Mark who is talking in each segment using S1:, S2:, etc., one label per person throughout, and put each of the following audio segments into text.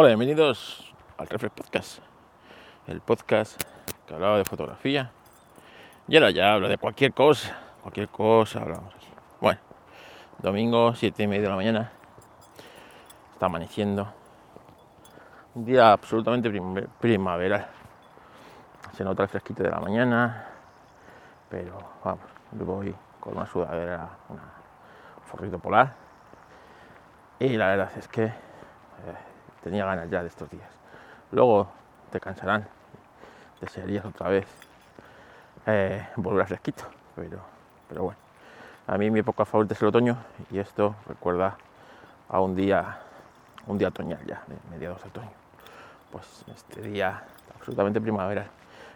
S1: Hola, bienvenidos al Reflex Podcast, el podcast que hablaba de fotografía y ahora ya habla de cualquier cosa, cualquier cosa hablamos aquí. Bueno, domingo, siete y media de la mañana, está amaneciendo, un día absolutamente primaveral. Se nota el fresquito de la mañana, pero vamos, yo voy con una sudadera, un forrito polar y la verdad es que eh, tenía ganas ya de estos días. Luego te cansarán, desearías otra vez eh, volver a fresquito, pero, pero bueno. A mí mi época favorita es el otoño y esto recuerda a un día, un día otoñal ya, de mediados de otoño. Pues este día absolutamente primaveral,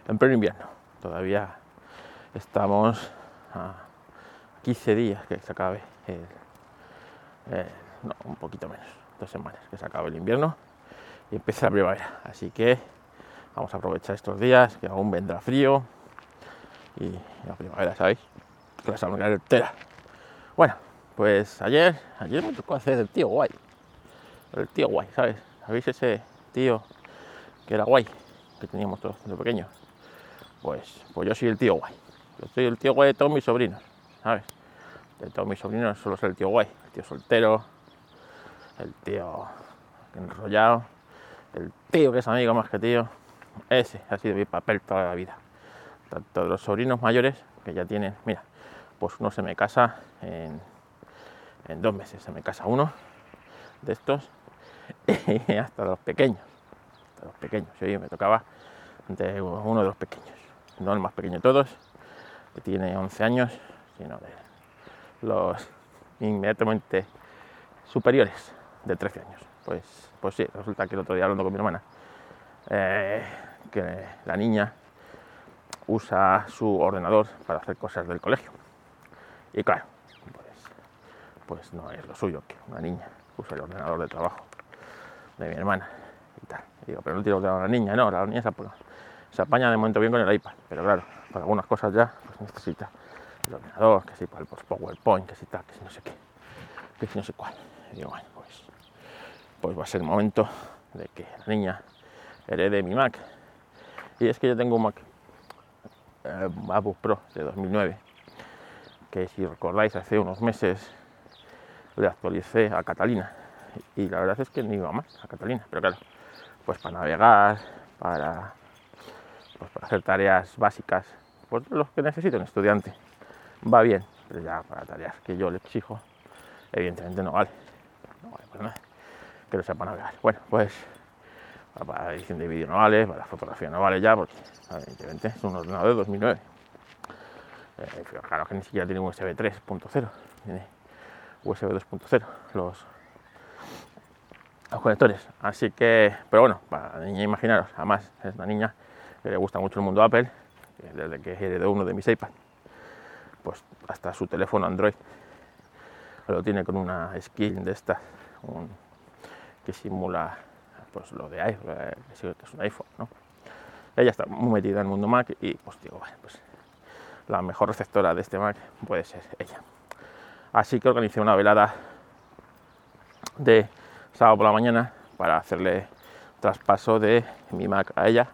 S1: en pleno invierno. Todavía estamos a 15 días que se acabe el, no, un poquito menos, dos semanas que se acabe el invierno y empieza la primavera. Así que vamos a aprovechar estos días, que aún vendrá frío y la primavera, ¿sabéis? Que la sangre entera. Bueno, pues ayer, ayer me tocó hacer el tío guay. El tío guay, ¿sabes? ¿Sabéis ese tío que era guay, que teníamos todos desde pequeños? Pues, pues yo soy el tío guay. Yo soy el tío guay de todos mis sobrinos, ¿sabes? De todos mis sobrinos solo soy el tío guay. El tío soltero, el tío enrollado, el tío que es amigo más que tío, ese ha sido mi papel toda la vida. Tanto los sobrinos mayores, que ya tienen, mira, pues uno se me casa en, dos meses, se me casa uno de estos, y hasta los pequeños, hasta los pequeños. Yo me tocaba de uno de los pequeños, no el más pequeño de todos, que tiene 11 años, sino de los inmediatamente superiores de 13 años. Pues, pues sí, resulta que el otro día hablando con mi hermana, eh, que la niña usa su ordenador para hacer cosas del colegio. Y claro, pues, pues no es lo suyo que una niña use el ordenador de trabajo de mi hermana y tal. digo, pero no tiene ordenador la niña, no, la niña se, se apaña de momento bien con el iPad, pero claro, para algunas cosas ya pues necesita el ordenador, que si para el PowerPoint, que si tal, que si no sé qué, que si no sé cuál. Y digo, bueno, pues pues va a ser el momento de que la niña herede mi Mac. Y es que yo tengo un Mac eh, MacBook Pro de 2009, que si recordáis hace unos meses le actualicé a Catalina. Y la verdad es que no iba más a Catalina, pero claro, pues para navegar, para, pues para hacer tareas básicas, pues los que necesita un estudiante, va bien, pero ya para tareas que yo le exijo, evidentemente no vale. No vale para nada que lo sepa navegar. Bueno, pues para la edición de vídeo no vale, para la fotografía no vale ya, porque evidentemente es un ordenador de 2009. Eh, claro que ni siquiera tiene USB 3.0, tiene USB 2.0 los, los conectores. Así que, pero bueno, para la niña, imaginaros, además es una niña que le gusta mucho el mundo Apple, desde que heredó uno de mis iPad, pues hasta su teléfono Android lo tiene con una skin de esta, un, que simula pues lo de iPhone, eh, que es un iPhone, ¿no? Ella está muy metida en el mundo Mac y pues digo, pues la mejor receptora de este Mac puede ser ella. Así que organicé una velada de sábado por la mañana para hacerle traspaso de mi Mac a ella,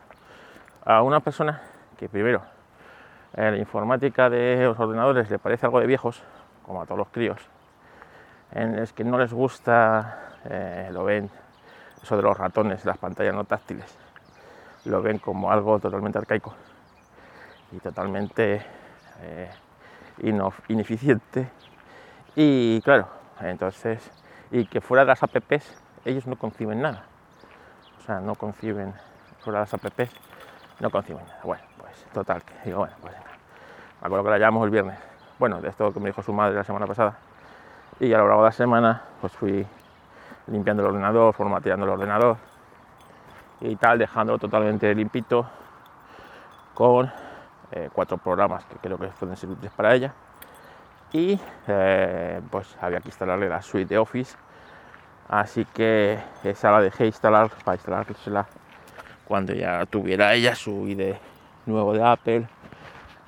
S1: a una persona que primero en la informática de los ordenadores le parece algo de viejos, como a todos los críos, en los que no les gusta eh, lo ven, eso de los ratones, las pantallas no táctiles, lo ven como algo totalmente arcaico y totalmente eh, ineficiente. Y claro, entonces, y que fuera de las apps ellos no conciben nada. O sea, no conciben, fuera de las apps no conciben nada. Bueno, pues total, que digo, bueno, pues Me acuerdo que la llamamos el viernes. Bueno, de esto que me dijo su madre la semana pasada. Y a lo largo de la semana, pues fui limpiando el ordenador, formateando el ordenador y tal, dejándolo totalmente limpito con eh, cuatro programas que creo que pueden ser útiles para ella. Y eh, pues había que instalarle la suite de Office, así que esa la dejé instalar para instalársela cuando ya tuviera ella su ID nuevo de Apple,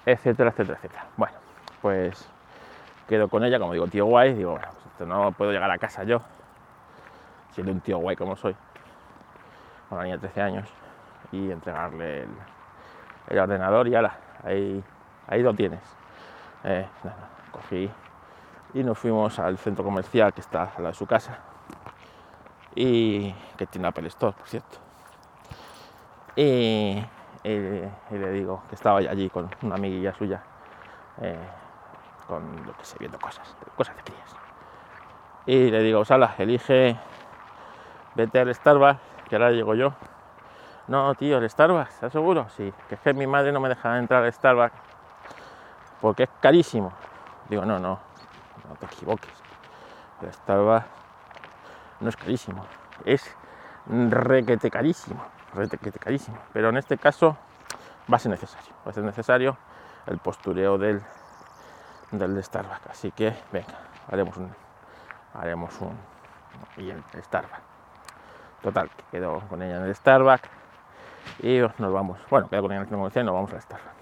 S1: etcétera, etcétera, etcétera. Bueno, pues quedo con ella, como digo, tío guay, digo, bueno, pues no puedo llegar a casa yo siendo un tío guay como soy, una niña de 13 años, y entregarle el, ordenador y ala, ahí, ahí lo tienes. Eh, cogí y nos fuimos al centro comercial que está a la de su casa y que tiene Apple Store, por cierto. Y, le digo que estaba allí con una amiguilla suya, eh, con lo que sé, viendo cosas, cosas de crías. Y le digo, Sala, elige, vete al Starbucks, que ahora llego yo. No, tío, el Starbucks, ¿estás seguro? Sí, que es que mi madre no me deja entrar al Starbucks porque es carísimo. Digo, no, no, no te equivoques. El Starbucks no es carísimo, es requete carísimo, requete carísimo. Pero en este caso va a ser necesario, va a ser necesario el postureo del, del Starbucks. Así que, venga, haremos un, haremos un, y el Starbucks. Total, que quedo con ella en el Starbucks y nos vamos. Bueno, quedo con ella en el y nos vamos al Starbucks.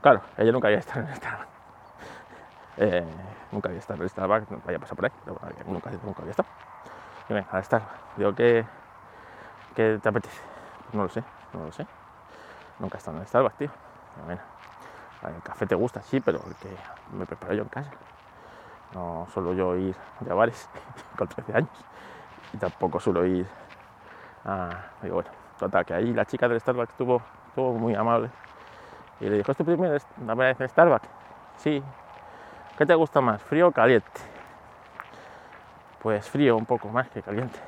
S1: Claro, ella nunca había estado en el Starbucks. Eh, nunca había estado en el Starbucks, vaya a pasar por ahí, pero nunca, nunca había estado. Y venga, al Starbucks. Digo, ¿qué, ¿qué te apetece? No lo sé, no lo sé. Nunca he estado en el Starbucks, tío. Bueno, el café te gusta, sí, pero el que me preparo yo en casa. No suelo yo ir a bares con 13 años y tampoco suelo ir a... Bueno, total, que ahí la chica del Starbucks estuvo, estuvo muy amable y le dijo, ¿este primero la primera vez en Starbucks? Sí. ¿Qué te gusta más, frío o caliente? Pues frío un poco más que caliente.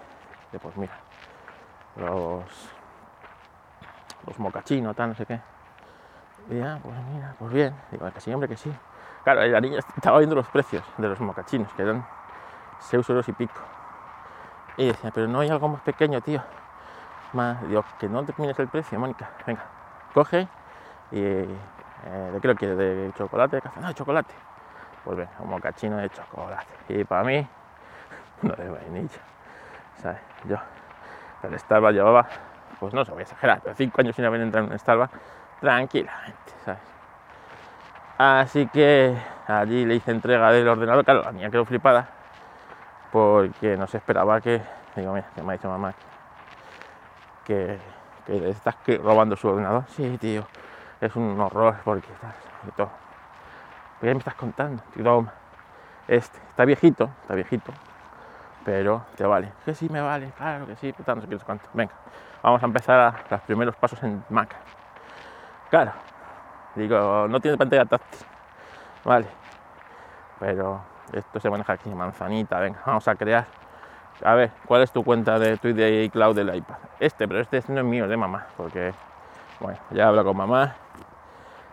S1: Y pues mira, los, los mocachinos, tal, no sé qué. Y ya, pues mira, pues bien. Digo, que sí, hombre, que sí. Claro, la niña estaba viendo los precios de los mocachinos, que eran 6 euros y pico. Y decía, pero no hay algo más pequeño, tío. Más, digo, que no te mires el precio, Mónica. Venga, coge y eh, ¿de lo quieres? ¿De chocolate? ¿De café? No, de chocolate. Pues venga, un mocachino de chocolate. Y para mí, no de vainilla. ¿Sabes? Yo, el Starbucks llevaba, pues no se voy a exagerar, pero 5 años sin haber entrado en un Starbucks tranquilamente, ¿sabes? Así que allí le hice entrega del ordenador, claro, la niña quedó flipada porque no se esperaba que, digo, mira, que me ha dicho mamá que, que estás robando su ordenador. Sí, tío, es un horror porque y todo. ¿Qué me estás contando? Tío, este, está viejito, está viejito, pero te vale. Que sí me vale, claro que sí, puta, no sé qué, cuánto. Venga, vamos a empezar a los primeros pasos en Mac. Claro, Digo, no tiene pantalla táctil. Vale. Pero esto se maneja aquí, manzanita. Venga, vamos a crear. A ver, ¿cuál es tu cuenta de tu de iCloud del iPad? Este, pero este no es mío, es de mamá. Porque, bueno, ya hablo con mamá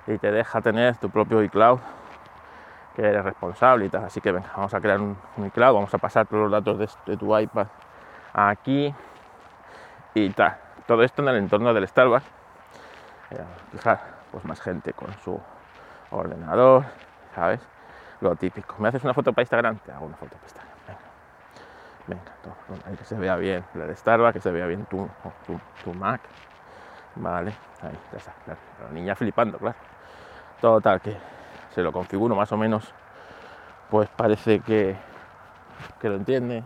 S1: y te deja tener tu propio iCloud que eres responsable y tal. Así que venga, vamos a crear un, iCloud, vamos a pasar todos los datos de, tu iPad aquí y tal. Todo esto en el entorno del Starbucks. Fijar, pues más gente con su ordenador, ¿sabes? Lo típico. ¿Me haces una foto para Instagram? Te hago una foto para Instagram. Venga, venga, que se vea bien la de Starbucks, que se vea bien tu, tu, Mac. Vale, ahí, ya está, La niña flipando, claro. Total, que se lo configuro más o menos, pues parece que, que lo entiende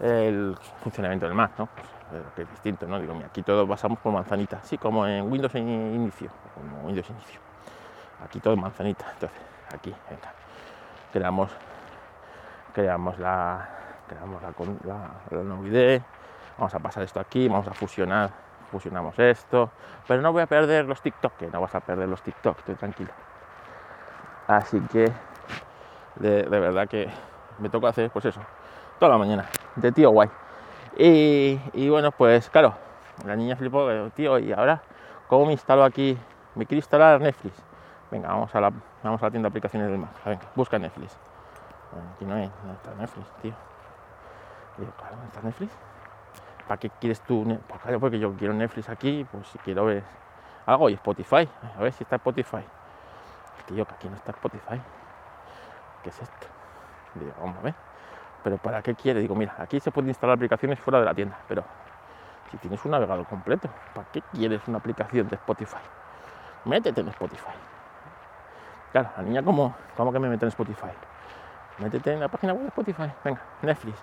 S1: el funcionamiento del Mac, ¿no? Pues que es distinto, ¿no? Digo, mira, aquí todos pasamos por manzanita, sí, como en Windows inicio, como Windows inicio. Aquí todo manzanita, entonces, aquí, venga, creamos, creamos la, creamos la, la, vamos a pasar esto aquí, vamos a fusionar, fusionamos esto, pero no voy a perder los TikTok, que no vas a perder los TikTok, estoy tranquilo. Así que, de, verdad que me toca hacer, pues eso, toda la mañana, de tío guay. Y, bueno, pues claro, la niña flipó, tío, y ahora, ¿cómo me instalo aquí? Quiero instalar Netflix. Venga, vamos a la, vamos a la tienda de aplicaciones del Mac. Venga, busca Netflix. aquí no hay, no está Netflix, tío. Digo, claro, ¿dónde está Netflix? ¿Para qué quieres tú? Pues porque yo quiero Netflix aquí, pues si quiero ver algo y Spotify. A ver si está Spotify. Tío, que aquí no está Spotify. ¿Qué es esto? Digo, vamos a ver pero ¿para qué quiere? Digo, mira, aquí se pueden instalar aplicaciones fuera de la tienda, pero si tienes un navegador completo, ¿para qué quieres una aplicación de Spotify? Métete en Spotify. Claro, la niña, ¿cómo, cómo que me mete en Spotify? Métete en la página web de Spotify. Venga, Netflix.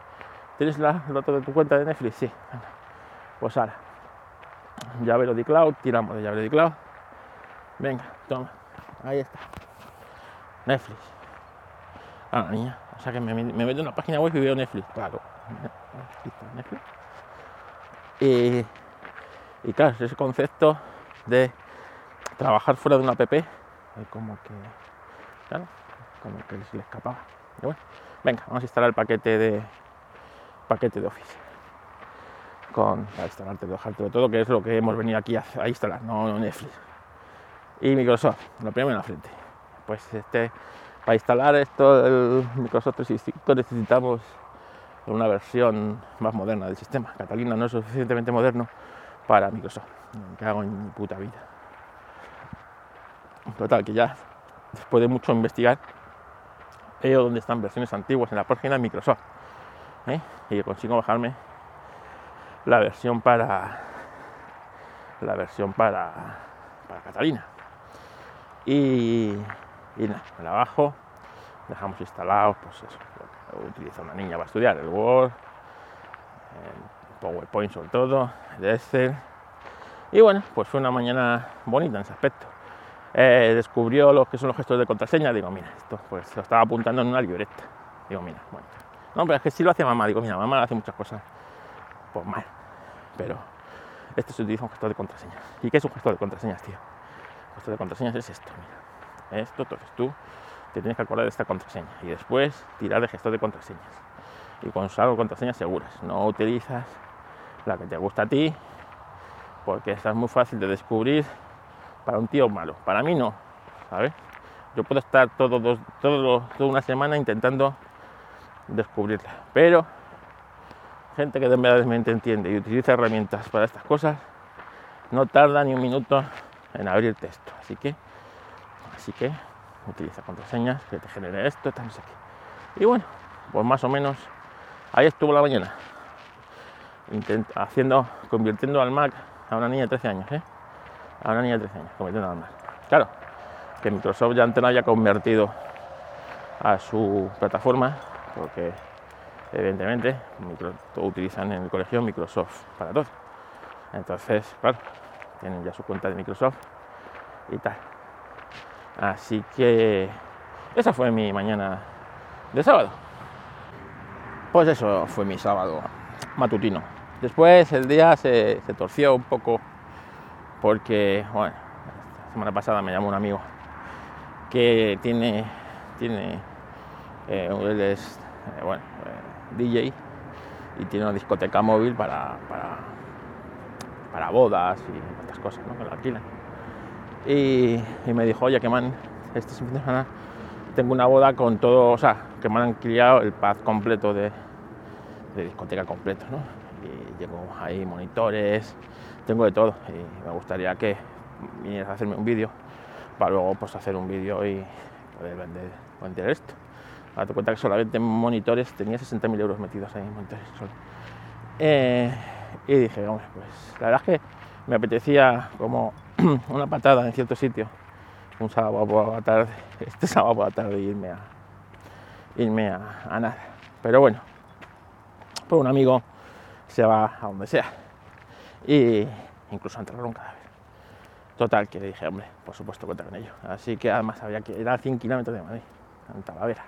S1: ¿Tienes la, el dato de tu cuenta de Netflix? Sí. Venga. Pues ahora, llavero de cloud, tiramos de llavero de cloud. Venga, toma, ahí está. Netflix. Ah, niña. O sea que me, me meto en una página web y veo Netflix, claro. Netflix. Y, y claro, ese concepto de trabajar fuera de una app, como que, claro, como que se le escapaba. Y bueno, venga, vamos a instalar el paquete de paquete de Office. Con a instalarte, dejártelo todo, que es lo que hemos venido aquí a, instalar, no Netflix. Y Microsoft, lo primero en la frente. Pues este, para instalar esto el Microsoft 365 necesitamos una versión más moderna del sistema. Catalina no es suficientemente moderno para Microsoft. Que hago en mi puta vida. Total, que ya después de mucho investigar, veo dónde están versiones antiguas en la página de Microsoft. ¿eh? Y consigo bajarme la versión para la versión para, para Catalina. Y, y nada, la bajo, dejamos instalado, pues eso, utiliza una niña para estudiar, el Word, el PowerPoint sobre todo, el Excel. Y bueno, pues fue una mañana bonita en ese aspecto. Eh, descubrió lo que son los gestos de contraseña, digo, mira, esto pues lo estaba apuntando en una libreta. Digo, mira, bueno. No, pero es que si lo hace mamá, digo, mira, mamá hace muchas cosas, pues mal. Pero esto se utiliza un gestor de contraseñas. ¿Y qué es un gestor de contraseñas, tío? Un gestor de contraseñas es esto, mira. Esto, entonces tú te tienes que acordar de esta contraseña y después tirar de gestor de contraseñas. Y con algo contraseñas seguras. No utilizas la que te gusta a ti, porque es muy fácil de descubrir para un tío malo. Para mí no, ¿sabes? Yo puedo estar todo dos, todo, toda una semana intentando descubrirla, pero gente que de verdad entiende y utiliza herramientas para estas cosas no tarda ni un minuto en abrir texto. Así que, así que utiliza contraseñas que te genere esto, tal, no sé qué. Y bueno, pues más o menos ahí estuvo la mañana. haciendo, convirtiendo al Mac a una niña de 13 años, ¿eh? A una niña de 13 años, convirtiendo al Mac. Claro, que Microsoft ya antes no haya convertido a su plataforma, porque evidentemente micro, utilizan en el colegio Microsoft para todo. Entonces, claro, tienen ya su cuenta de Microsoft y tal. Así que esa fue mi mañana de sábado. Pues eso fue mi sábado matutino. Después el día se, torció un poco porque, bueno, la semana pasada me llamó un amigo que tiene, tiene eh, él es, eh, bueno, eh, DJ y tiene una discoteca móvil para, para, para bodas y estas cosas, ¿no? Que lo alquilan y, me dijo, oye, que man, este fin de semana tengo una boda con todo, o sea, que me han criado el paz completo de, discoteca completo, ¿no? Y llevo ahí monitores, tengo de todo y me gustaría que vinieras a hacerme un vídeo para luego pues hacer un vídeo y poder vender, vender esto. Date cuenta que solamente en monitores tenía 60.000 euros metidos ahí en monitores. Eh, y dije, hombre, pues la verdad es que me apetecía como una patada en cierto sitio un sábado por la tarde, este sábado por la tarde irme a irme a, nada. Pero bueno, pues un amigo se va a donde sea y incluso a enterrar un cadáver. Total, que le dije, hombre, por supuesto cuenta con ello. Así que además había que ir a 100 kilómetros de Madrid, en Talavera.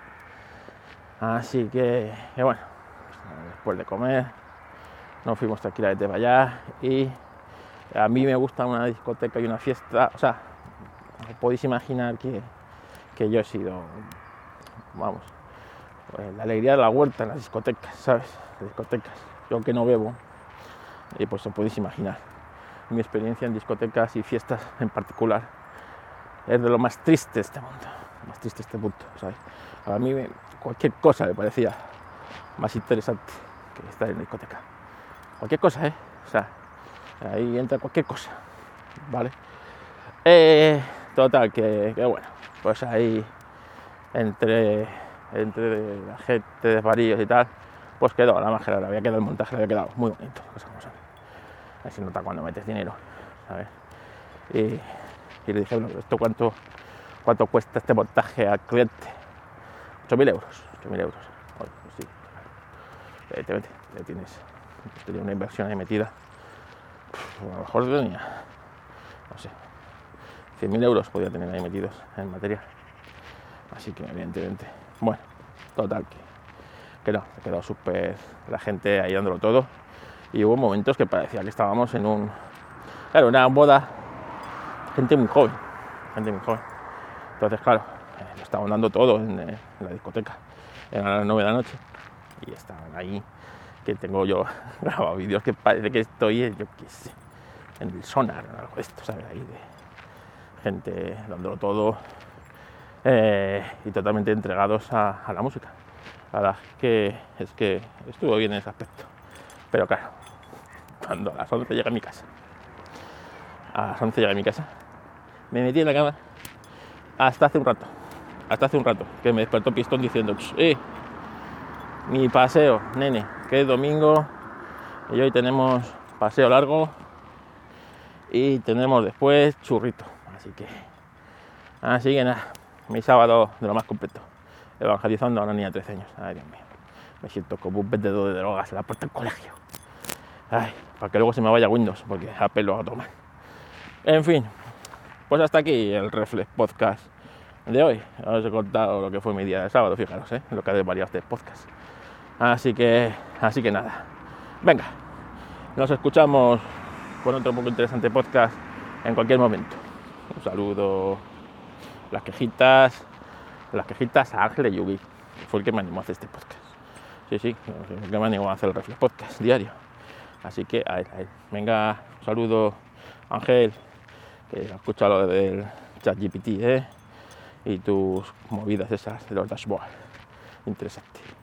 S1: Así que, bueno, después de comer, nos fuimos tranquilamente para allá y a mí me gusta una discoteca y una fiesta, o sea, podéis imaginar que, yo he sido, vamos, pues, la alegría de la huerta en las discotecas, ¿sabes? Las discotecas. Yo que no bebo, y pues os podéis imaginar. Mi experiencia en discotecas y fiestas en particular es de lo más triste este mundo, más triste este punto, ¿sabes? A mí cualquier cosa me parecía más interesante que estar en discoteca. Cualquier cosa, ¿eh? O sea, ahí entra cualquier cosa, ¿vale? Eh, total, que, bueno, pues ahí entre, entre la gente de varillos y tal, pues quedó la magia, había quedado el montaje, había quedado muy bonito, como son. Ahí se nota cuando metes dinero. Y, le dije, bueno, ¿esto cuánto, cuánto cuesta este montaje al cliente? 8.000 euros, 8.000 euros. Bueno, pues sí, tienes una inversión ahí metida a lo mejor tenía, no sé, 100.000 euros podía tener ahí metidos en material. Así que, evidentemente, bueno, total, que, que no, se quedó súper la gente ahí dándolo todo. Y hubo momentos que parecía que estábamos en un. Claro, una boda, gente muy joven, gente muy joven. Entonces, claro, eh, lo estaban dando todo en, eh, la discoteca. Eran las 9 de la noche y estaban ahí que tengo yo grabado vídeos que parece que estoy, eh, yo qué en el sonar o algo de esto, ¿sabes? Ahí de gente dándolo todo y totalmente entregados a la música. La verdad es que, es que estuvo bien en ese aspecto. Pero claro, cuando a las 11 llegué a mi casa, a las 11 llegué mi casa, me metí en la cama hasta hace un rato, hasta hace un rato, que me despertó Pistón diciendo, "Ch, eh, mi paseo, nene, que es domingo y hoy tenemos paseo largo y tenemos después churrito. Así que, así que nada, mi sábado de lo más completo, evangelizando a una niña de 13 años. Ay, Dios mío, me siento como un vendedor de drogas en la puerta del colegio. Ay, para que luego se me vaya Windows, porque Apple lo va a tomar. En fin, pues hasta aquí el Reflex Podcast de hoy. Os he contado lo que fue mi día de sábado, fijaros, ¿eh? lo que ha desvariado este podcast. Así que, así que nada. Venga, nos escuchamos con otro poco interesante podcast en cualquier momento. Un saludo. Las quejitas, las quejitas a Ángel Yugi, fue el que me animó a hacer este podcast. Sí, sí, el que me animó a hacer el Reflex Podcast diario. Así que a él, a él. Venga, un saludo, Ángel, que ha escuchado lo del chat GPT, ¿eh? Y tus movidas esas de los dashboards. Interesante.